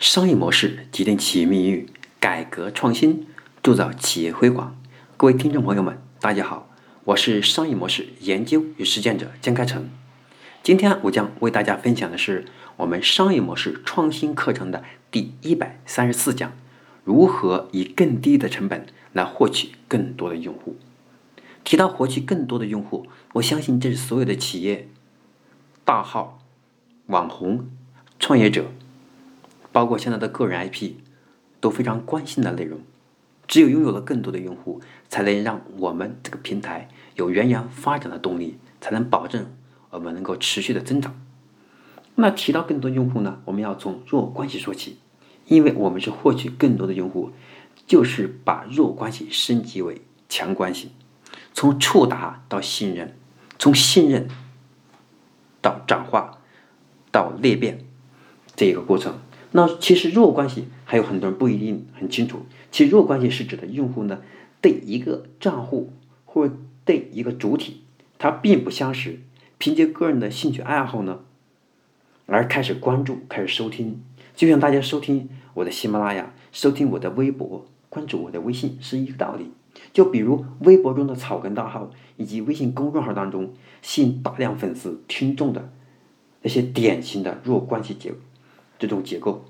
商业模式决定企业命运，改革创新铸造企业辉煌。各位听众朋友们，大家好，我是商业模式研究与实践者江开成。今天我将为大家分享的是我们商业模式创新课程的第一百三十四讲：如何以更低的成本来获取更多的用户。提到获取更多的用户，我相信这是所有的企业、大号、网红、创业者。包括现在的个人 IP 都非常关心的内容。只有拥有了更多的用户，才能让我们这个平台有源源发展的动力，才能保证我们能够持续的增长。那提到更多用户呢，我们要从弱关系说起，因为我们是获取更多的用户，就是把弱关系升级为强关系，从触达到信任，从信任到转化到裂变这一个过程。那其实弱关系还有很多人不一定很清楚。其实弱关系是指的用户呢对一个账户或对一个主体，他并不相识，凭借个人的兴趣爱好呢而开始关注、开始收听，就像大家收听我的喜马拉雅、收听我的微博、关注我的微信是一个道理。就比如微博中的草根大号以及微信公众号当中吸引大量粉丝听众的那些典型的弱关系结构。这种结构，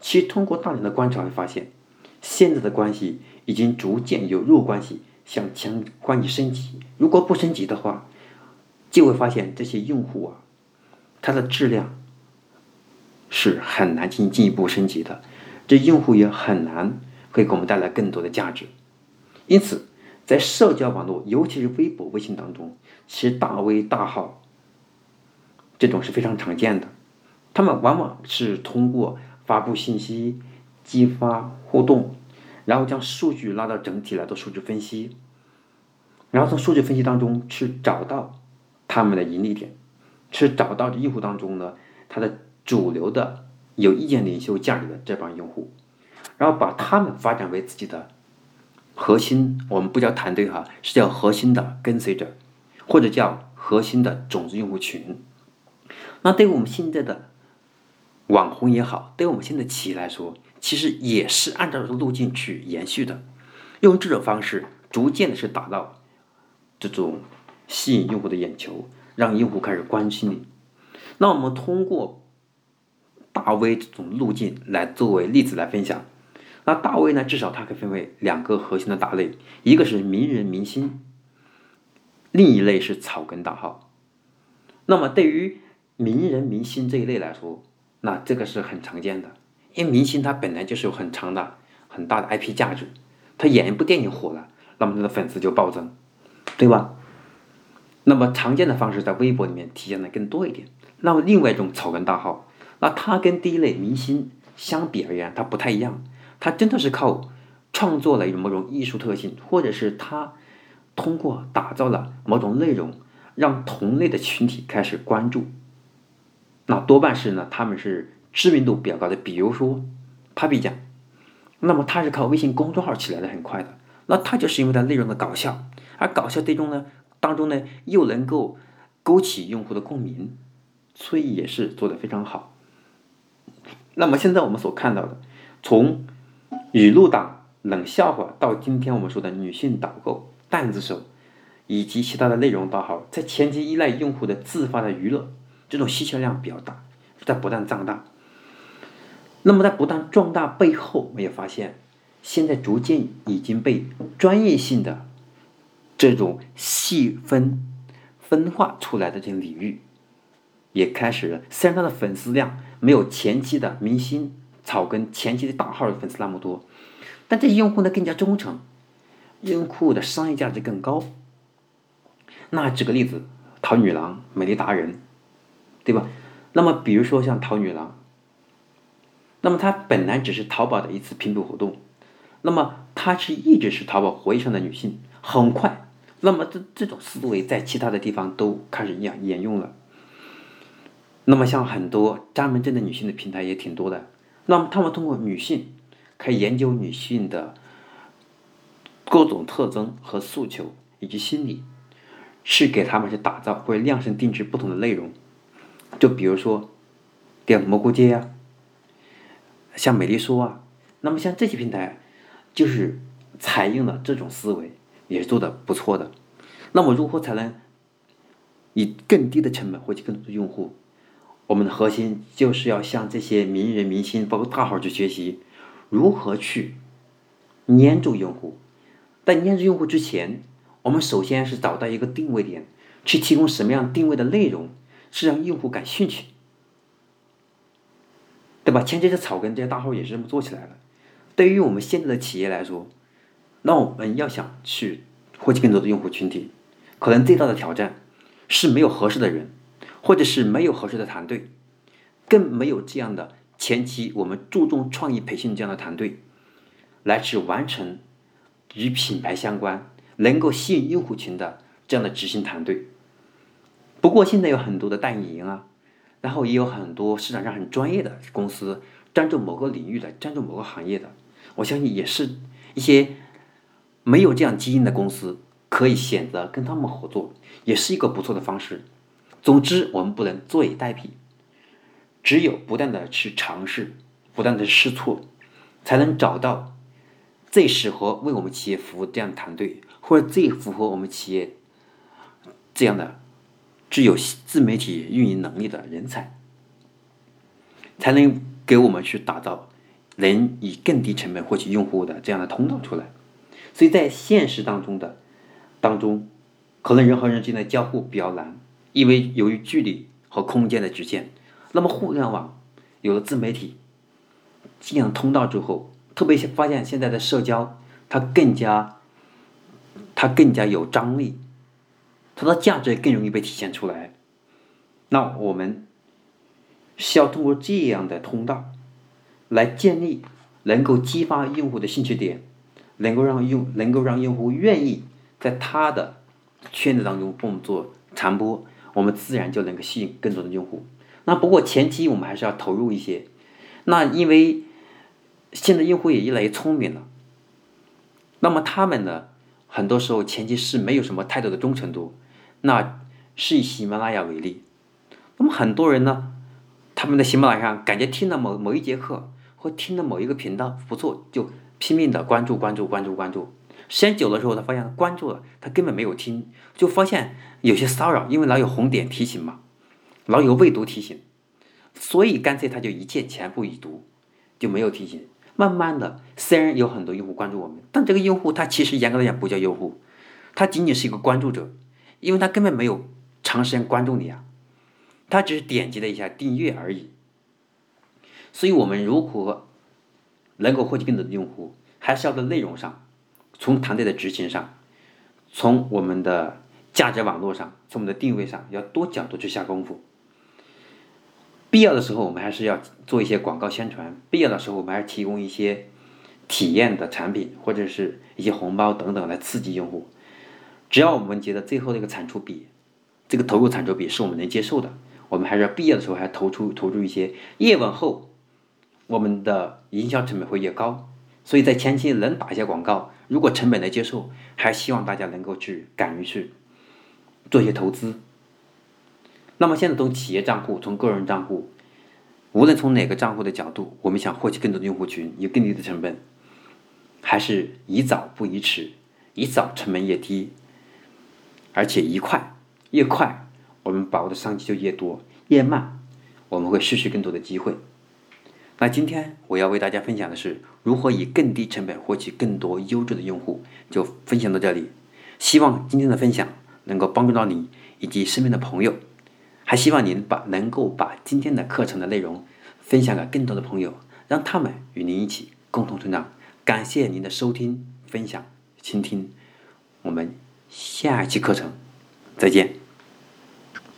其实通过大量的观察会发现，现在的关系已经逐渐由弱关系向强关系升级。如果不升级的话，就会发现这些用户啊，它的质量是很难进进一步升级的，这用户也很难会给我们带来更多的价值。因此，在社交网络，尤其是微博、微信当中，其实大 V 大号这种是非常常见的。他们往往是通过发布信息、激发互动，然后将数据拉到整体来做数据分析，然后从数据分析当中去找到他们的盈利点，去找到用户当中呢，他的主流的有意见领袖价值的这帮用户，然后把他们发展为自己的核心，我们不叫团队哈，是叫核心的跟随者，或者叫核心的种子用户群。那对于我们现在的。网红也好，对我们现在企业来说，其实也是按照这个路径去延续的，用这种方式逐渐的是达到这种吸引用户的眼球，让用户开始关心你。那我们通过大 V 这种路径来作为例子来分享。那大 V 呢，至少它可以分为两个核心的大类，一个是名人明星，另一类是草根大号。那么对于名人明星这一类来说，那这个是很常见的，因为明星他本来就是有很长的、很大的 IP 价值，他演一部电影火了，那么他的粉丝就暴增，对吧？那么常见的方式在微博里面体现的更多一点。那么另外一种草根大号，那他跟第一类明星相比而言，他不太一样，他真的是靠创作了某种艺术特性，或者是他通过打造了某种内容，让同类的群体开始关注。那多半是呢，他们是知名度比较高的，比如说 Papi 酱，那么他是靠微信公众号起来的，很快的。那他就是因为他内容的搞笑，而搞笑当中呢，当中呢又能够勾起用户的共鸣，所以也是做的非常好。那么现在我们所看到的，从语录党、冷笑话到今天我们说的女性导购、段子手，以及其他的内容导号，在前期依赖用户的自发的娱乐。这种需求量比较大，在不断壮大。那么在不断壮大背后，我们也发现，现在逐渐已经被专业性的这种细分分化出来的这种领域，也开始了。虽然它的粉丝量没有前期的明星草根前期的大号的粉丝那么多，但这些用户呢更加忠诚，用户的商业价值更高。那举个例子，淘女郎、美丽达人。对吧？那么比如说像淘女郎，那么它本来只是淘宝的一次拼补活动，那么它是一直是淘宝活跃上的女性，很快，那么这这种思维在其他的地方都开始沿沿用了。那么像很多专门针对女性的平台也挺多的，那么他们通过女性，可以研究女性的各种特征和诉求以及心理，去给他们去打造或者量身定制不同的内容。就比如说，点蘑菇街呀，像美丽说啊，那么像这些平台，就是采用了这种思维，也是做的不错的。那么如何才能以更低的成本获取更多的用户？我们的核心就是要向这些名人明星，包括大号去学习，如何去黏住用户。在黏住用户之前，我们首先是找到一个定位点，去提供什么样定位的内容，是让用户感兴趣，对吧？前期的草根这些大号也是这么做起来的。对于我们现在的企业来说，那我们要想去获取更多的用户群体，可能最大的挑战是没有合适的人。或者是没有合适的团队，更没有这样的前期我们注重创意培训这样的团队，来去完成与品牌相关、能够吸引用户群的这样的执行团队。不过现在有很多的代运营啊，然后也有很多市场上很专业的公司，专注某个领域的、专注某个行业的，我相信也是一些没有这样基因的公司可以选择跟他们合作，也是一个不错的方式。总之，我们不能坐以待毙，只有不断的去尝试，不断的试错，才能找到最适合为我们企业服务这样的团队，或者最符合我们企业这样的具有自媒体运营能力的人才，才能给我们去打造能以更低成本获取用户的这样的通道出来。所以在现实当中的当中，可能人和人之间的交互比较难。因为由于距离和空间的局限，那么互联网有了自媒体这样通道之后，特别发现现在的社交它更加它更加有张力，它的价值更容易被体现出来。那我们需要通过这样的通道来建立能够激发用户的兴趣点，能够让用能够让用户愿意在他的圈子当中跟我们做传播。我们自然就能够吸引更多的用户。那不过前期我们还是要投入一些。那因为现在用户也越来越聪明了，那么他们呢，很多时候前期是没有什么太多的忠诚度。那是以喜马拉雅为例，那么很多人呢，他们在喜马拉雅上感觉听了某某一节课或听了某一个频道不错，就拼命的关注关注关注关注。时间久了之后，他发现关注了，他根本没有听，就发现有些骚扰，因为老有红点提醒嘛，老有未读提醒，所以干脆他就一键全部已读，就没有提醒。慢慢的，虽然有很多用户关注我们，但这个用户他其实严格来讲不叫用户，他仅仅是一个关注者，因为他根本没有长时间关注你啊，他只是点击了一下订阅而已。所以我们如何能够获取更多的用户，还是要在内容上。从团队的执行上，从我们的价值网络上，从我们的定位上，要多角度去下功夫。必要的时候，我们还是要做一些广告宣传；必要的时候，我们还是提供一些体验的产品，或者是一些红包等等来刺激用户。只要我们觉得最后这个产出比，这个投入产出比是我们能接受的，我们还是要必要的时候还投出投入一些。越往后，我们的营销成本会越高。所以在前期能打一些广告，如果成本能接受，还希望大家能够去敢于去做一些投资。那么现在从企业账户、从个人账户，无论从哪个账户的角度，我们想获取更多的用户群，有更低的成本，还是宜早不宜迟，宜早成本越低，而且一快越快，我们把握的商机就越多；越慢，我们会失去更多的机会。那今天我要为大家分享的是如何以更低成本获取更多优质的用户，就分享到这里。希望今天的分享能够帮助到你以及身边的朋友，还希望您把能够把今天的课程的内容分享给更多的朋友，让他们与您一起共同成长。感谢您的收听、分享、倾听，我们下期课程再见。